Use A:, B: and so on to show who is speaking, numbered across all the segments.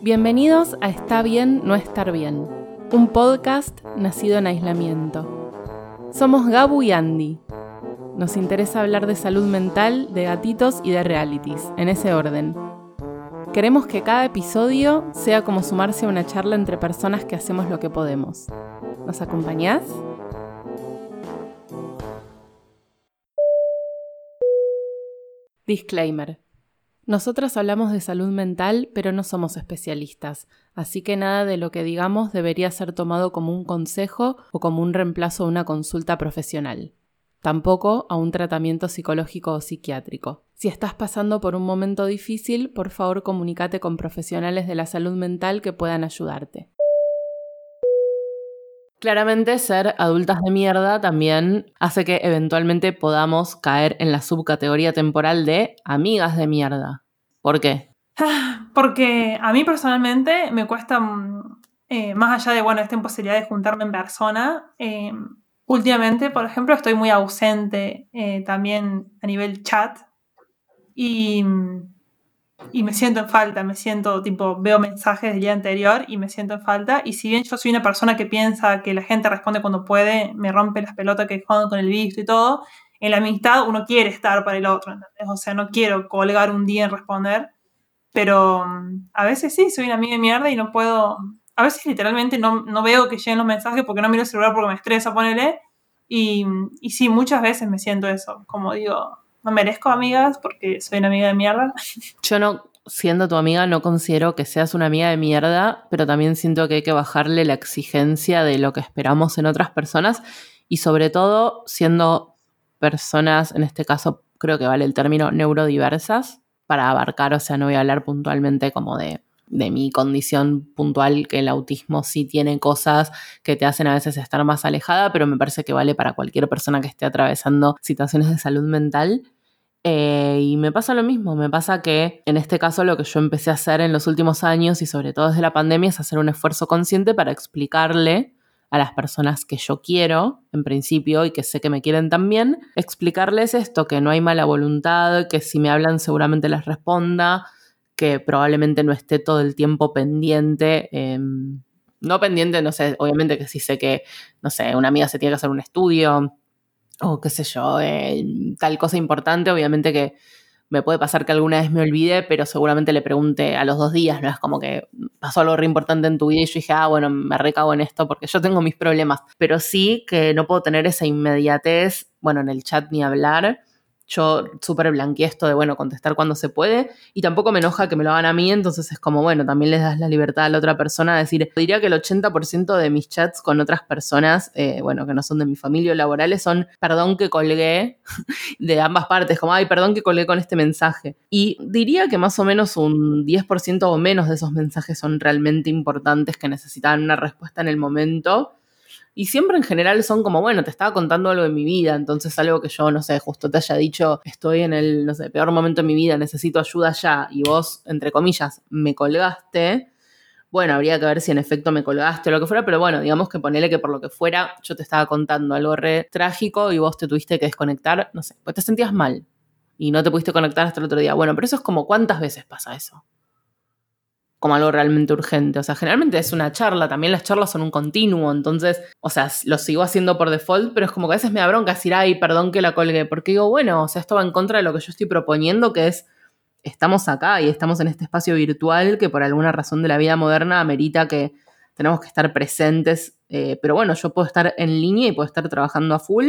A: Bienvenidos a Está bien no estar bien, un podcast nacido en aislamiento. Somos Gabu y Andy. Nos interesa hablar de salud mental, de gatitos y de realities, en ese orden. Queremos que cada episodio sea como sumarse a una charla entre personas que hacemos lo que podemos. ¿Nos acompañás? Disclaimer. Nosotras hablamos de salud mental, pero no somos especialistas, así que nada de lo que digamos debería ser tomado como un consejo o como un reemplazo a una consulta profesional. Tampoco a un tratamiento psicológico o psiquiátrico. Si estás pasando por un momento difícil, por favor comunícate con profesionales de la salud mental que puedan ayudarte. Claramente ser adultas de mierda también hace que eventualmente podamos caer en la subcategoría temporal de amigas de mierda. ¿Por qué?
B: Porque a mí personalmente me cuesta, mm, eh, más allá de, bueno, esta imposibilidad de juntarme en persona, eh, últimamente, por ejemplo, estoy muy ausente eh, también a nivel chat y mm, y me siento en falta, me siento, tipo, veo mensajes del día anterior y me siento en falta. Y si bien yo soy una persona que piensa que la gente responde cuando puede, me rompe las pelotas que jodan con el visto y todo, en la amistad uno quiere estar para el otro, ¿entendés? O sea, no quiero colgar un día en responder, pero mm, a veces sí, soy una amiga de mierda y no puedo, a veces literalmente no, no veo que lleguen los mensajes porque no miro el celular porque me estresa, ponele. Y, y sí, muchas veces me siento eso, como digo, no merezco amigas porque soy una amiga de mierda.
A: Yo no, siendo tu amiga, no considero que seas una amiga de mierda, pero también siento que hay que bajarle la exigencia de lo que esperamos en otras personas y sobre todo siendo personas, en este caso creo que vale el término neurodiversas, para abarcar, o sea, no voy a hablar puntualmente como de, de mi condición puntual, que el autismo sí tiene cosas que te hacen a veces estar más alejada, pero me parece que vale para cualquier persona que esté atravesando situaciones de salud mental. Eh, y me pasa lo mismo, me pasa que en este caso lo que yo empecé a hacer en los últimos años y sobre todo desde la pandemia es hacer un esfuerzo consciente para explicarle a las personas que yo quiero, en principio, y que sé que me quieren también, explicarles esto, que no hay mala voluntad, que si me hablan seguramente les responda, que probablemente no esté todo el tiempo pendiente. Em, no pendiente, no sé, obviamente que si sé que, no sé, una amiga se tiene que hacer un estudio, o qué sé yo, eh, tal cosa importante, obviamente que me puede pasar que alguna vez me olvide, pero seguramente le pregunte a los dos días, no es como que pasó algo re importante en tu vida y yo dije, ah, bueno, me recago en esto porque yo tengo mis problemas, pero sí que no puedo tener esa inmediatez, bueno, en el chat ni hablar, yo súper blanqueé esto de, bueno, contestar cuando se puede y tampoco me enoja que me lo hagan a mí, entonces es como, bueno, también les das la libertad a la otra persona de decir, diría que el 80% de mis chats con otras personas, eh, bueno, que no son de mi familia o laborales, son, perdón que colgué de ambas partes, como, ay, perdón que colgué con este mensaje. Y diría que más o menos un 10% o menos de esos mensajes son realmente importantes que necesitan una respuesta en el momento y siempre en general son como, bueno, te estaba contando algo de mi vida, entonces algo que yo, no sé, justo te haya dicho, estoy en el, no sé, peor momento de mi vida, necesito ayuda ya, y vos, entre comillas, me colgaste. Bueno, habría que ver si en efecto me colgaste o lo que fuera, pero bueno, digamos que ponele que por lo que fuera, yo te estaba contando algo re trágico y vos te tuviste que desconectar, no sé, pues te sentías mal y no te pudiste conectar hasta el otro día. Bueno, pero eso es como, ¿cuántas veces pasa eso? Como algo realmente urgente. O sea, generalmente es una charla, también las charlas son un continuo, entonces, o sea, lo sigo haciendo por default, pero es como que a veces me da bronca decir, ay, perdón que la colgué, porque digo, bueno, o sea, esto va en contra de lo que yo estoy proponiendo, que es, estamos acá y estamos en este espacio virtual que por alguna razón de la vida moderna amerita que tenemos que estar presentes, eh, pero bueno, yo puedo estar en línea y puedo estar trabajando a full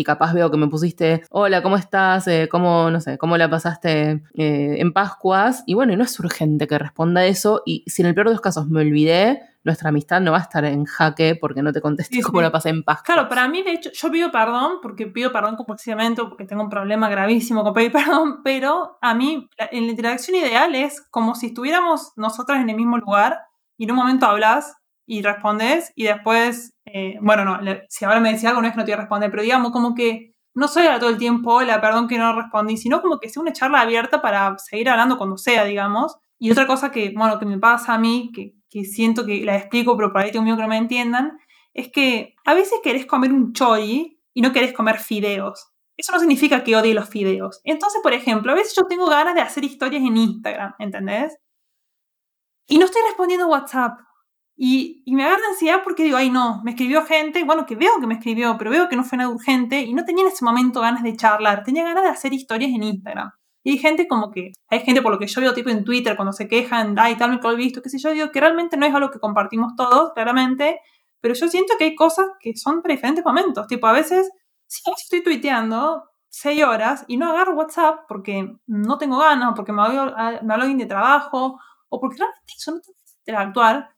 A: y capaz veo que me pusiste, hola, ¿cómo estás? Eh, ¿Cómo, no sé, cómo la pasaste eh, en Pascuas? Y bueno, no es urgente que responda eso y si en el peor de los casos me olvidé, nuestra amistad no va a estar en jaque porque no te contesté cómo la pasé en Pascuas.
B: Claro, para mí, de hecho, yo pido perdón porque pido perdón compulsivamente porque tengo un problema gravísimo con pedir perdón, pero a mí en la interacción ideal es como si estuviéramos nosotras en el mismo lugar y en un momento hablas y respondes y después, eh, bueno, no, si ahora me decía algo no es que no te iba a responder, pero digamos como que no soy a todo el tiempo, hola, perdón que no respondí, sino como que sea una charla abierta para seguir hablando cuando sea, digamos. Y otra cosa que, bueno, que me pasa a mí, que, que siento que la explico, pero por ahí tengo miedo que no me entiendan, es que a veces querés comer un chori y no querés comer fideos. eso no significa que odie los fideos. Entonces, por ejemplo, a veces yo tengo ganas de hacer historias en Instagram, ¿entendés? Y no estoy respondiendo WhatsApp. Y, y, me agarra ansiedad porque digo, ay no, me escribió gente, bueno, que veo que me escribió, pero veo que no fue nada urgente y no tenía en ese momento ganas de charlar, tenía ganas de hacer historias en Instagram. Y hay gente como que, hay gente por lo que yo veo tipo en Twitter cuando se quejan, ay, tal, me lo he visto, qué sé yo, digo que realmente no es algo que compartimos todos, claramente, pero yo siento que hay cosas que son para diferentes momentos. Tipo, a veces, si estoy tuiteando seis horas y no agarro WhatsApp porque no tengo ganas, o porque me hablo, me alguien de trabajo, o porque realmente eso no tengo que interactuar.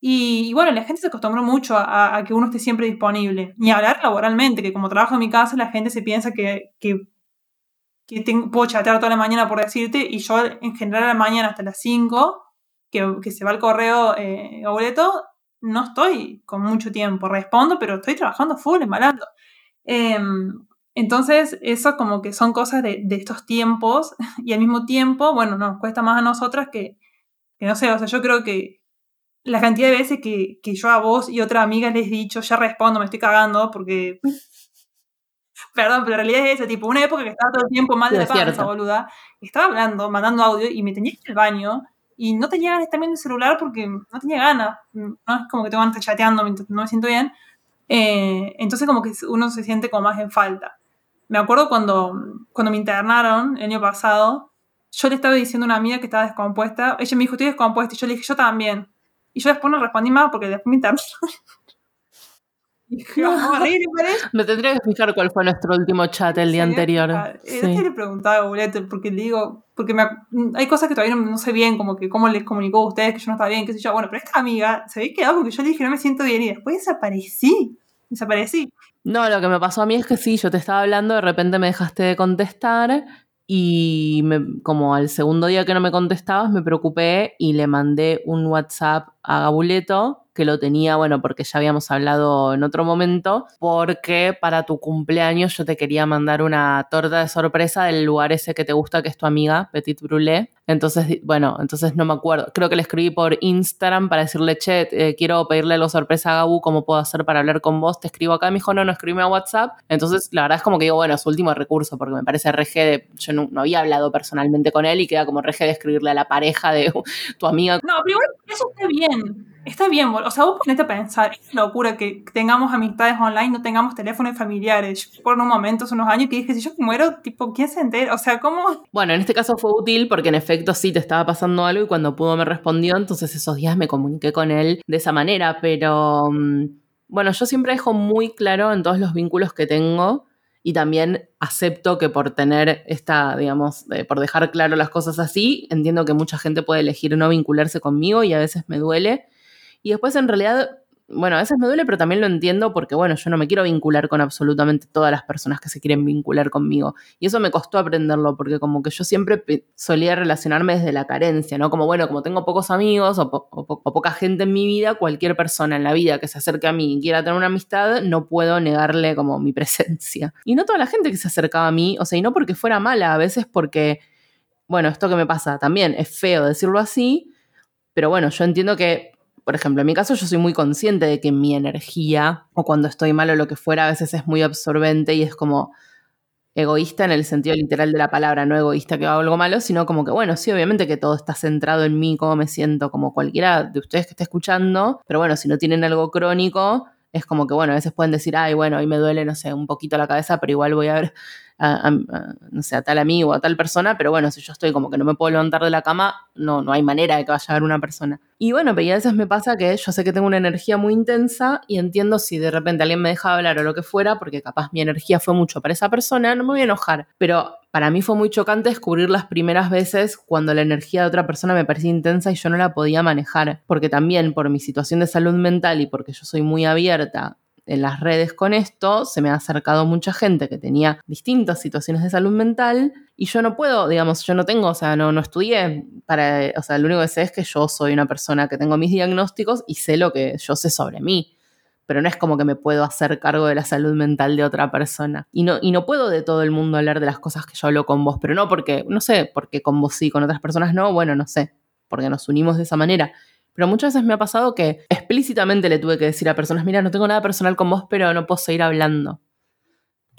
B: Y, y, bueno, la gente se acostumbró mucho a, que uno esté siempre disponible. Ni hablar laboralmente, que como trabajo en mi casa, la gente se piensa que, que, que tengo, puedo chatear toda la mañana por decirte, y yo en general a la mañana hasta las 5, que, que se va el correo eh, boleto, no estoy con mucho tiempo. Respondo, pero estoy trabajando full, embalando. Em, entonces, eso como que son cosas de, de, estos tiempos y al mismo tiempo, bueno, nos cuesta más a nosotras que, que, no sé, o sea, yo creo que la cantidad de veces que, que yo a vos y otra amiga les he dicho, ya respondo, me estoy cagando, porque... Perdón, pero la realidad es esa, tipo, una época que estaba todo el tiempo mal de la panza, boluda, estaba hablando, mandando audio y me tenía que ir al baño y no tenía ganas también de celular porque no tenía ganas. No es como que tengo ganas chateando mientras no me siento bien. Eh, entonces como que uno se siente como más en falta. Me acuerdo cuando, cuando me internaron el año pasado, yo le estaba diciendo a una amiga que estaba descompuesta. Ella me dijo, estoy descompuesta. Y yo le dije, yo también. Y yo después no respondí más porque después me internaron.
A: Me tendría que fijar cuál fue nuestro último chat el día anterior.
B: Sí. le preguntaba a porque le digo, porque me, hay cosas que todavía no, sé bien, como que cómo les comunicó a ustedes que yo no estaba bien, qué sé yo. Bueno, pero esta amiga se había quedado porque yo le dije no me siento bien y después desaparecí. Desaparecí.
A: No, lo que me pasó a mí es que sí, yo te estaba hablando, de repente me dejaste de contestar y como al segundo día que no me contestabas me preocupé y le mandé un WhatsApp a Gabuleto que lo tenía, bueno, porque ya habíamos hablado en otro momento, porque para tu cumpleaños yo te quería mandar una torta de sorpresa del lugar ese que te gusta, que es tu amiga, Petit Brûlé. Entonces, bueno, entonces no me acuerdo. Creo que le escribí por Instagram para decirle, che, eh, quiero pedirle la sorpresa a Gabu, ¿cómo puedo hacer para hablar con vos? Te escribo acá. Me dijo, no, no, escríbeme a WhatsApp. Entonces, la verdad es como que digo, bueno, su último recurso, porque me parece RG de. Yo no, había hablado personalmente con él y queda como RG de escribirle a la pareja de tu amiga.
B: No, pero eso está bien. Está bien, o sea, vos ponete a pensar, es locura que tengamos amistades online, no tengamos teléfonos familiares. Yo por un momento, hace unos años, que dije, si yo muero, tipo, ¿quién se entera? O sea, ¿cómo?
A: Bueno, en este caso fue útil porque en efecto sí te estaba pasando algo y cuando pudo me respondió, entonces esos días me comuniqué con él de esa manera, pero mm, bueno, yo siempre dejo muy claro en todos los vínculos que tengo y también acepto que por tener esta, digamos, por dejar claro las cosas así, entiendo que mucha gente puede elegir no vincularse conmigo y a veces me duele y después en realidad, bueno, a veces me duele, pero también lo entiendo porque, bueno, yo no me quiero vincular con absolutamente todas las personas que se quieren vincular conmigo. Y eso me costó aprenderlo porque como que yo siempre solía relacionarme desde la carencia, ¿no? Como, bueno, como tengo pocos amigos o, poca gente en mi vida, cualquier persona en la vida que se acerque a mí y quiera tener una amistad, no puedo negarle como mi presencia. Y no toda la gente que se acercaba a mí, o sea, y no porque fuera mala, a veces porque, bueno, esto que me pasa también es feo decirlo así, pero bueno, yo entiendo que por ejemplo, en mi caso yo soy muy consciente de que mi energía o cuando estoy mal o lo que fuera a veces es muy absorbente y es como egoísta en el sentido literal de la palabra, no egoísta que hago algo malo, sino como que, bueno, sí, obviamente que todo está centrado en mí, cómo me siento, como cualquiera de ustedes que esté escuchando, pero bueno, si no tienen algo crónico, es como que, bueno, a veces pueden decir, ay, bueno, hoy me duele, no sé, un poquito la cabeza, pero igual voy a ver a, no sé, a tal amigo, a tal persona, pero bueno, si yo estoy como que no me puedo levantar de la cama, no, no hay manera de que vaya a haber una persona. Y bueno, pero a veces me pasa que yo sé que tengo una energía muy intensa y entiendo si de repente alguien me deja hablar o lo que fuera, porque capaz mi energía fue mucho para esa persona, no me voy a enojar. Pero para mí fue muy chocante descubrir las primeras veces cuando la energía de otra persona me parecía intensa y yo no la podía manejar, porque también por mi situación de salud mental y porque yo soy muy abierta en las redes con esto, se me ha acercado mucha gente que tenía distintas situaciones de salud mental y yo no puedo, digamos, yo no tengo, o sea, no, no estudié para, o sea, lo único que sé es que yo soy una persona que tengo mis diagnósticos y sé lo que yo sé sobre mí pero no es como que me puedo hacer cargo de la salud mental de otra persona. Y no, y no puedo de todo el mundo hablar de las cosas que yo hablo con vos, pero no porque, no sé, porque con vos sí, con otras personas no, bueno, no sé, porque nos unimos de esa manera. Pero muchas veces me ha pasado que explícitamente le tuve que decir a personas, mira, no tengo nada personal con vos, pero no puedo seguir hablando.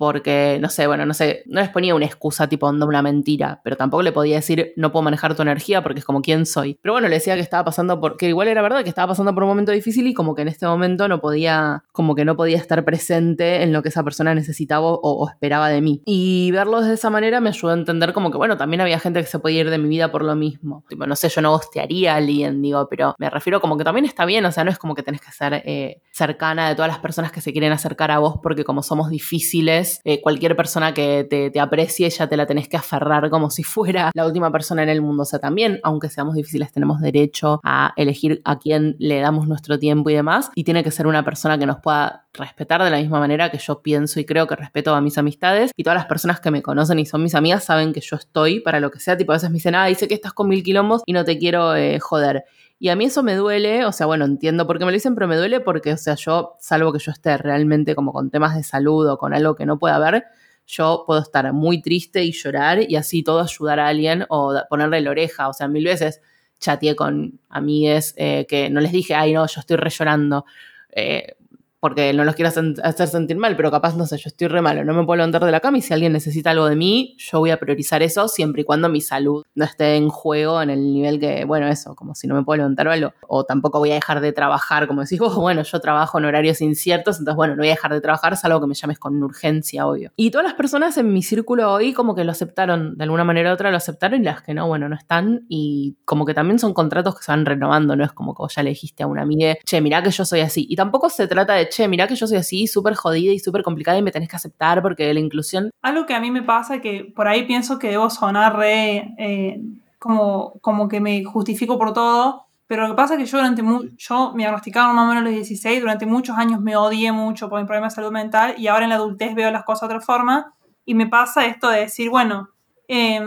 A: Porque, no sé, bueno, no sé, no les ponía una excusa tipo onda una mentira, pero tampoco le podía decir no puedo manejar tu energía porque es como quién soy. Pero bueno, le decía que estaba pasando por, que igual era verdad que estaba pasando por un momento difícil y como que en este momento no podía, como que no podía estar presente en lo que esa persona necesitaba o, esperaba de mí. Y verlo de esa manera me ayudó a entender como que, bueno, también había gente que se podía ir de mi vida por lo mismo. Tipo, no sé, yo no gostearía a alguien, digo, pero me refiero como que también está bien, o sea, no es como que tenés que ser eh, cercana de todas las personas que se quieren acercar a vos porque como somos difíciles, eh, cualquier persona que te, aprecie ya te la tenés que aferrar como si fuera la última persona en el mundo. O sea, también, aunque seamos difíciles, tenemos derecho a elegir a quién le damos nuestro tiempo y demás. Y tiene que ser una persona que nos pueda respetar de la misma manera que yo pienso y creo que respeto a mis amistades. Y todas las personas que me conocen y son mis amigas saben que yo estoy para lo que sea. Tipo, a veces me dicen, ah, dice que estás con mil quilombos y no te quiero eh, joder. Y a mí eso me duele, o sea, bueno, entiendo por qué me lo dicen, pero me duele porque, o sea, yo, salvo que yo esté realmente como con temas de salud o con algo que no pueda ver, yo puedo estar muy triste y llorar y así todo ayudar a alguien o ponerle la oreja. O sea, mil veces chateé con amigues eh, que no les dije, ay, no, yo estoy re llorando. Eh, porque no los quiero hacer sentir mal, pero capaz, no sé, yo estoy re malo, no me puedo levantar de la cama y si alguien necesita algo de mí, yo voy a priorizar eso siempre y cuando mi salud no esté en juego en el nivel que, bueno, eso, como si no me puedo levantar o algo. O tampoco voy a dejar de trabajar, como decís vos, bueno, yo trabajo en horarios inciertos, entonces, bueno, no voy a dejar de trabajar, salvo que me llames con urgencia, obvio. Y todas las personas en mi círculo hoy como que lo aceptaron, de alguna manera u otra lo aceptaron y las que no, bueno, no están y como que también son contratos que se van renovando, no es como que vos ya le dijiste a una amiga, che, mirá que yo soy así. Y tampoco se trata de, che, mirá que yo soy así, súper jodida y súper complicada y me tenés que aceptar porque la inclusión...
B: Algo que a mí me pasa que por ahí pienso que debo sonar re... Eh, como, como que me justifico por todo, pero lo que pasa es que yo durante yo me diagnosticaron más o menos los 16, durante muchos años me odié mucho por mi problema de salud mental y ahora en la adultez veo las cosas de otra forma y me pasa esto de decir, bueno, eh,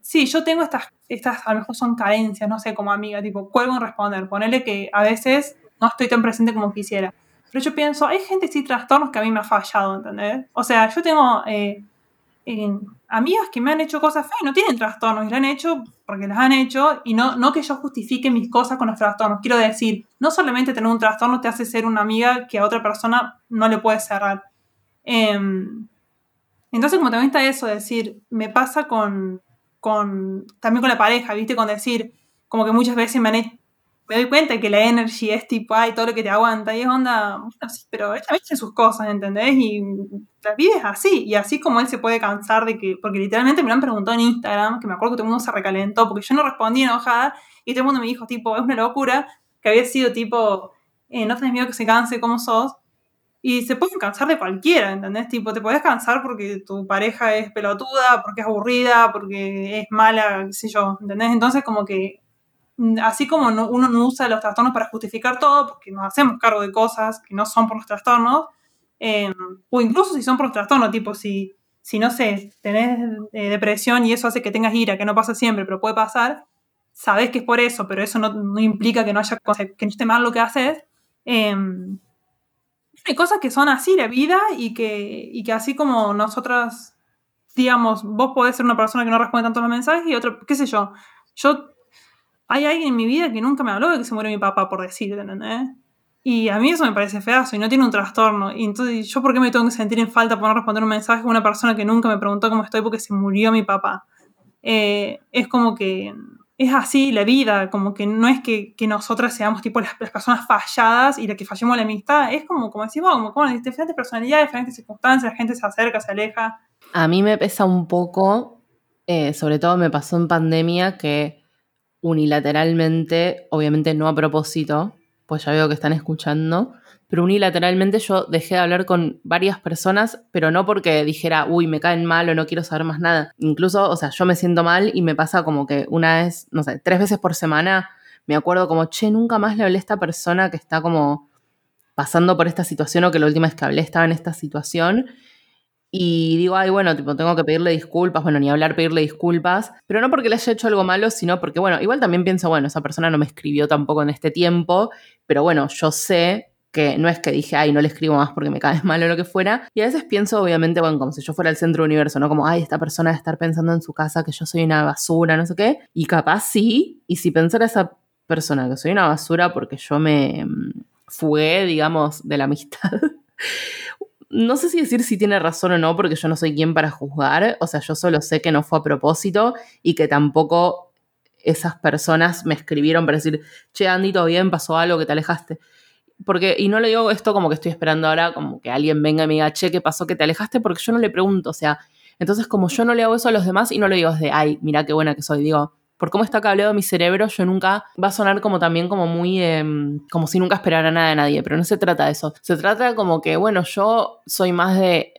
B: sí, yo tengo estas, estas, a lo mejor son carencias, no sé, como amiga, tipo, cuelgo en responder, ponerle que a veces no estoy tan presente como quisiera. Pero yo pienso, hay gente sin trastornos que a mí me ha fallado, ¿entendés? O sea, yo tengo eh, amigas que me han hecho cosas feas y no tienen trastornos y lo han hecho porque las han hecho y no, no que yo justifique mis cosas con los trastornos. Quiero decir, no solamente tener un trastorno te hace ser una amiga que a otra persona no le puede cerrar. Em, entonces, como también está eso, decir, me pasa con, con, también con la pareja, ¿viste? Con decir, como que muchas veces me han, me doy cuenta que la energy es tipo, ay, todo lo que te aguanta, y es onda, pero ella tiene sus cosas, ¿entendés? Y la vida es así, y así como él se puede cansar de que, porque literalmente me lo han preguntado en Instagram, que me acuerdo que todo el mundo se recalentó, porque yo no respondí enojada, y todo el mundo me dijo, tipo, es una locura, que había sido tipo, eh, no tenés miedo que se canse como sos, y se pueden cansar de cualquiera, ¿entendés? Tipo, te podés cansar porque tu pareja es pelotuda, porque es aburrida, porque es mala, qué sé yo, ¿entendés? Entonces como que así como uno no usa los trastornos para justificar todo, porque nos hacemos cargo de cosas que no son por los trastornos, em, o incluso si son por los trastornos, tipo si, si no sé, tenés eh, depresión y eso hace que tengas ira, que no pasa siempre, pero puede pasar, sabes que es por eso, pero eso no, implica que no haya que no esté mal lo que haces. Em, hay cosas que son así de vida y que, y que así como nosotras, digamos, vos podés ser una persona que no responde tanto los mensajes y otro, qué sé yo, yo hay alguien en mi vida que nunca me habló de que se murió mi papá, por decir, ¿entendés? Y a mí eso me parece feazo y no tiene un trastorno. Y entonces, ¿yo por qué me tengo que sentir en falta por no responder un mensaje a una persona que nunca me preguntó cómo estoy porque se murió mi papá? Eh, es como que es así la vida, como que no es que, nosotras seamos tipo las, personas falladas y la que fallemos la amistad, es como, como decimos, como, como diferentes personalidades, diferentes circunstancias, la gente se acerca, se aleja.
A: A mí me pesa un poco, eh, sobre todo me pasó en pandemia, que unilateralmente, obviamente no a propósito, pues ya veo que están escuchando, pero unilateralmente yo dejé de hablar con varias personas, pero no porque dijera, uy, me caen mal o no quiero saber más nada. Incluso, o sea, yo me siento mal y me pasa como que una vez, no sé, tres veces por semana me acuerdo como, che, nunca más le hablé a esta persona que está como pasando por esta situación o que la última vez que hablé estaba en esta situación y digo, ay, bueno, tipo, tengo que pedirle disculpas, bueno, ni hablar, pedirle disculpas, pero no porque le haya hecho algo malo, sino porque, bueno, igual también pienso, bueno, esa persona no me escribió tampoco en este tiempo, pero bueno, yo sé que no es que dije, ay, no le escribo más porque me caes mal o lo que fuera. Y a veces pienso, obviamente, bueno, como si yo fuera el centro del universo, ¿no? Como, ay, esta persona debe estar pensando en su casa que yo soy una basura, no sé qué. Y capaz sí, y si pensara esa persona que soy una basura porque yo me mm, fugué, digamos, de la amistad no sé si decir si tiene razón o no, porque yo no soy quien para juzgar. O sea, yo solo sé que no fue a propósito y que tampoco esas personas me escribieron para decir, che, Andy, todo bien, pasó algo, que te alejaste. Porque, y no le digo esto como que estoy esperando ahora, como que alguien venga y me diga, che, ¿qué pasó, que te alejaste? Porque yo no le pregunto, o sea, entonces como yo no le hago eso a los demás y no le digo de, ay, mira qué buena que soy, digo, por cómo está cableado mi cerebro, yo nunca va a sonar como también como muy, em, como si nunca esperara nada de nadie, pero no se trata de eso. Se trata como que, bueno, yo soy más de,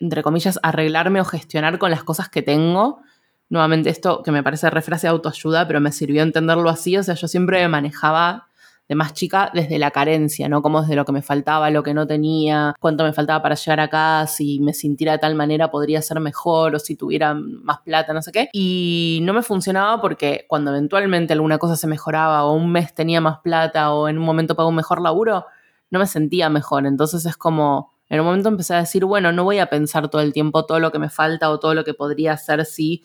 A: entre comillas, arreglarme o gestionar con las cosas que tengo. Nuevamente esto que me parece refrase de autoayuda, pero me sirvió entenderlo así, o sea, yo siempre manejaba de más chica desde la carencia, ¿no? Como desde lo que me faltaba, lo que no tenía, cuánto me faltaba para llegar acá, si me sintiera de tal manera podría ser mejor o si tuviera más plata, no sé qué. Y no me funcionaba porque cuando eventualmente alguna cosa se mejoraba o un mes tenía más plata o en un momento pagó un mejor laburo, no me sentía mejor. Entonces es como, en un momento empecé a decir, bueno, no voy a pensar todo el tiempo todo lo que me falta o todo lo que podría hacer si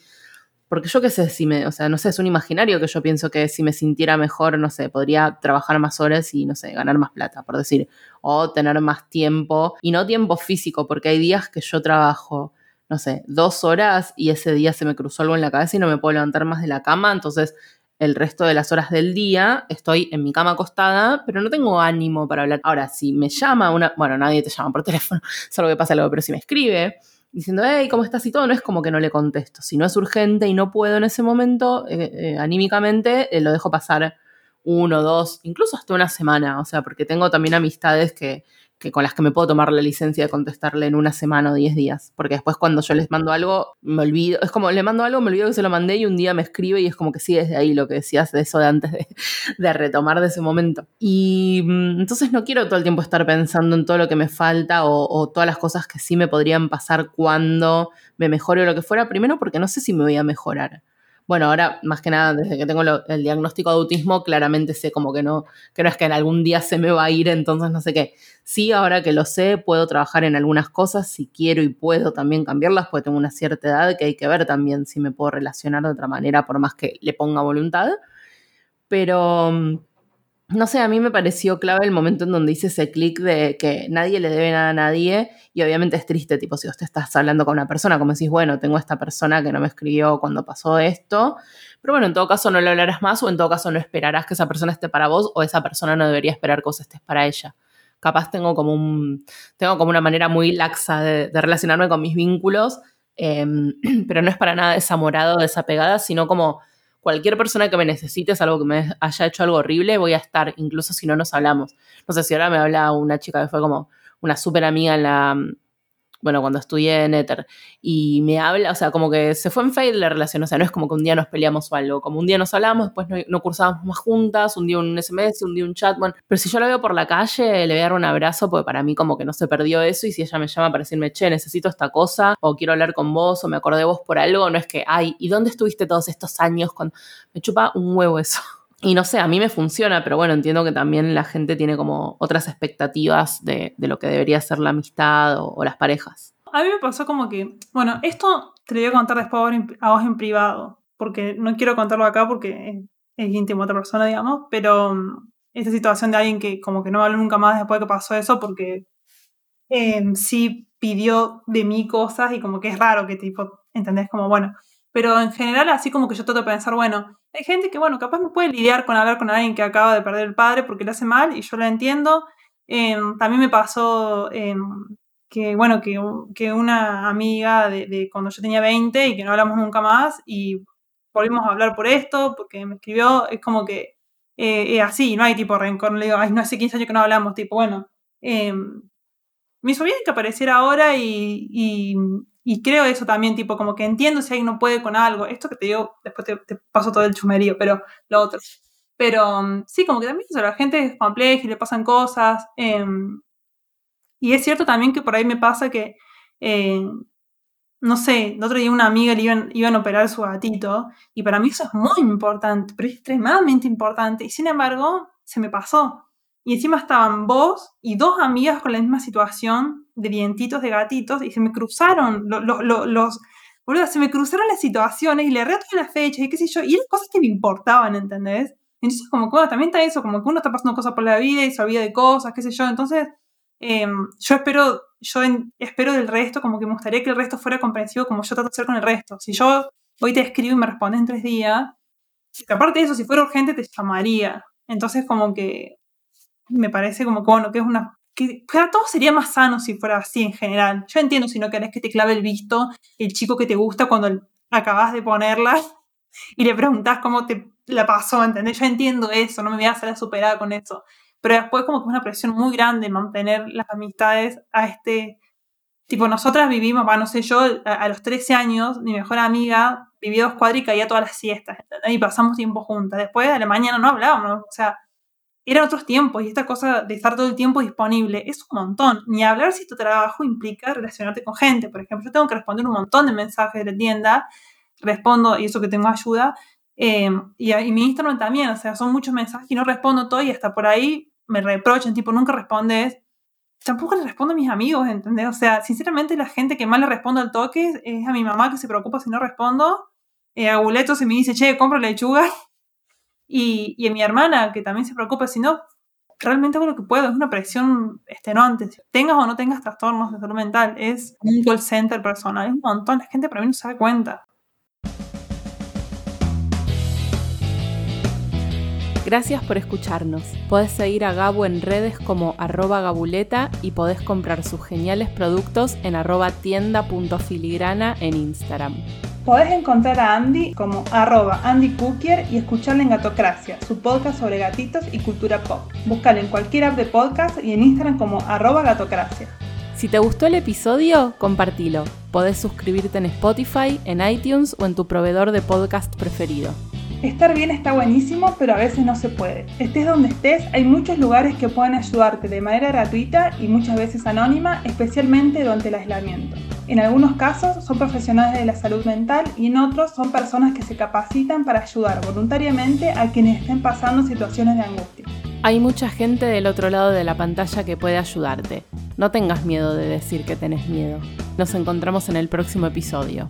A: porque yo qué sé, si me, o sea, no sé, es un imaginario que yo pienso que si me sintiera mejor, no sé, podría trabajar más horas y, no sé, ganar más plata, por decir, o tener más tiempo, y no tiempo físico, porque hay días que yo trabajo, no sé, dos horas y ese día se me cruzó algo en la cabeza y no me puedo levantar más de la cama, entonces el resto de las horas del día estoy en mi cama acostada, pero no tengo ánimo para hablar. Ahora, si me llama una, bueno, nadie te llama por teléfono, solo que pasa algo, pero si me escribe, diciendo, hey, ¿cómo estás? y todo, no es como que no le contesto. Si no es urgente y no puedo en ese momento, eh, eh, anímicamente, eh, lo dejo pasar uno, dos, incluso hasta una semana. O sea, porque tengo también amistades que que con las que me puedo tomar la licencia de contestarle en una semana o diez días. Porque después cuando yo les mando algo, me olvido. Es como, le mando algo, me olvido que se lo mandé y un día me escribe y es como que sí, desde ahí lo que decías de eso de antes de, retomar de ese momento. Y mm, entonces no quiero todo el tiempo estar pensando en todo lo que me falta o, o todas las cosas que sí me podrían pasar cuando me mejore o lo que fuera. Primero porque no sé si me voy a mejorar bueno, ahora más que nada, desde que tengo el diagnóstico de autismo, claramente sé como que no, que no es que en algún día se me va a ir, entonces no sé qué. Sí, ahora que lo sé, puedo trabajar en algunas cosas, si quiero y puedo también cambiarlas, porque tengo una cierta edad que hay que ver también si me puedo relacionar de otra manera, por más que le ponga voluntad. Pero mm, no sé, a mí me pareció clave el momento en donde hice ese clic de que nadie le debe nada a nadie y obviamente es triste, tipo, si usted estás hablando con una persona, como decís, bueno, tengo esta persona que no me escribió cuando pasó esto, pero bueno, en todo caso no le hablarás más o en todo caso no esperarás que esa persona esté para vos o esa persona no debería esperar que vos estés para ella. Capaz tengo como, un, tengo como una manera muy laxa de, relacionarme con mis vínculos, em, pero no es para nada desamorado, desapegada, sino como cualquier persona que me necesite, algo que me haya hecho algo horrible, voy a estar, incluso si no nos hablamos. No sé si ahora me habla una chica que fue como una súper amiga en la, bueno, cuando estudié en Ether, y me habla, o sea, como que se fue en fade la relación, o sea, no es como que un día nos peleamos o algo, como un día nos hablamos, después no, no cursábamos más juntas, un día un SMS, un día un chat, pero si yo la veo por la calle, le voy a dar un abrazo, porque para mí como que no se perdió eso, y si ella me llama para decirme, che, necesito esta cosa, o quiero hablar con vos, o me acordé de vos por algo, no es que, ay, ¿y dónde estuviste todos estos años? Cuando me chupa un huevo eso. Y no sé, a mí me funciona, pero bueno, entiendo que también la gente tiene como otras expectativas de, lo que debería ser la amistad o, las parejas.
B: A mí me pasó como que, bueno, esto te lo voy a contar después a vos en privado, porque no quiero contarlo acá porque es, íntimo de otra persona, digamos, pero mm, esta situación de alguien que como que no me habló nunca más después de que pasó eso, porque em, sí pidió de mí cosas y como que es raro que tipo, ¿entendés? Como, bueno, pero en general, así como que yo trato de pensar, bueno, hay gente que, bueno, capaz me puede lidiar con hablar con alguien que acaba de perder el padre porque le hace mal y yo lo entiendo. Em, también me pasó em, que, bueno, que, una amiga de, cuando yo tenía 20 y que no hablamos nunca más y volvimos a hablar por esto, porque me escribió, es como que eh, así, no hay tipo rencor, le digo, ay, no hace 15 años que no hablamos, tipo, bueno, em, me hizo bien que apareciera ahora y creo eso también, tipo, como que entiendo si alguien no puede con algo. Esto que te digo, después te, paso todo el chumerío, pero lo otro. Pero mm, sí, como que también eso, la gente es compleja y le pasan cosas. Em, y es cierto también que por ahí me pasa que, eh, no sé, el otro día una amiga le iban, iban a operar su gatito y para mí eso es muy importante, pero es extremadamente importante. Y sin embargo, se me pasó. Y encima estaban vos y dos amigas con la misma situación de dientitos de gatitos y se me cruzaron los, se me cruzaron las situaciones y le reto las fechas y qué sé yo, y eran cosas que me importaban, ¿entendés? Entonces, como que bueno, también está eso, como que uno está pasando cosas por la vida y se olvida de cosas, qué sé yo. Entonces, em, yo espero yo espero del resto, como que me gustaría que el resto fuera comprensivo como yo trato de ser con el resto. Si yo hoy te escribo y me respondes en tres días, aparte de eso, si fuera urgente te llamaría. Entonces como que me parece como que, que es una... Que para todo sería más sano si fuera así en general. Yo entiendo si no querés que te clave el visto el chico que te gusta cuando acabas de ponerla y le preguntas cómo te la pasó, ¿entendés? Yo entiendo eso, no me voy a hacer superada con eso. Pero después como que es una presión muy grande mantener las amistades a este... Tipo, nosotras vivimos, no sé, yo a, los 13 años, mi mejor amiga vivía dos cuadras y caía todas las siestas. Y pasamos tiempo juntas. Después de la mañana no hablábamos, o sea, eran otros tiempos y esta cosa de estar todo el tiempo disponible es un montón. Ni hablar si tu trabajo implica relacionarte con gente. Por ejemplo, yo tengo que responder un montón de mensajes de la tienda, respondo y eso que tengo ayuda. Eh, y, y, mi Instagram también, o sea, son muchos mensajes y no respondo todo y hasta por ahí me reprochan, tipo, nunca respondes. Tampoco le respondo a mis amigos, ¿entendés? O sea, sinceramente la gente que más le respondo al toque es a mi mamá que se preocupa si no respondo. Eh, a Guleto se me dice, che, compro lechuga. Y, y a mi hermana que también se preocupa si no, realmente hago lo que puedo. Es una presión extenuante. Tengas o no tengas trastornos de salud mental, es un call center personal. Es un montón. La gente para mí no se da cuenta.
A: Gracias por escucharnos. Podés seguir a Gabu en redes como arroba gabuleta y podés comprar sus geniales productos en arroba tienda.filigrana en Instagram.
B: Podés encontrar a Andy como arroba Andy Cookier y escucharle en Gatocracia, su podcast sobre gatitos y cultura pop. Búscalo en cualquier app de podcast y en Instagram como arroba gatocracia.
A: Si te gustó el episodio, compartilo. Podés suscribirte en Spotify, en iTunes o en tu proveedor de podcast preferido.
B: Estar bien está buenísimo, pero a veces no se puede. Estés donde estés, hay muchos lugares que pueden ayudarte de manera gratuita y muchas veces anónima, especialmente durante el aislamiento. En algunos casos son profesionales de la salud mental y en otros son personas que se capacitan para ayudar voluntariamente a quienes estén pasando situaciones de angustia.
A: Hay mucha gente del otro lado de la pantalla que puede ayudarte. No tengas miedo de decir que tenés miedo. Nos encontramos en el próximo episodio.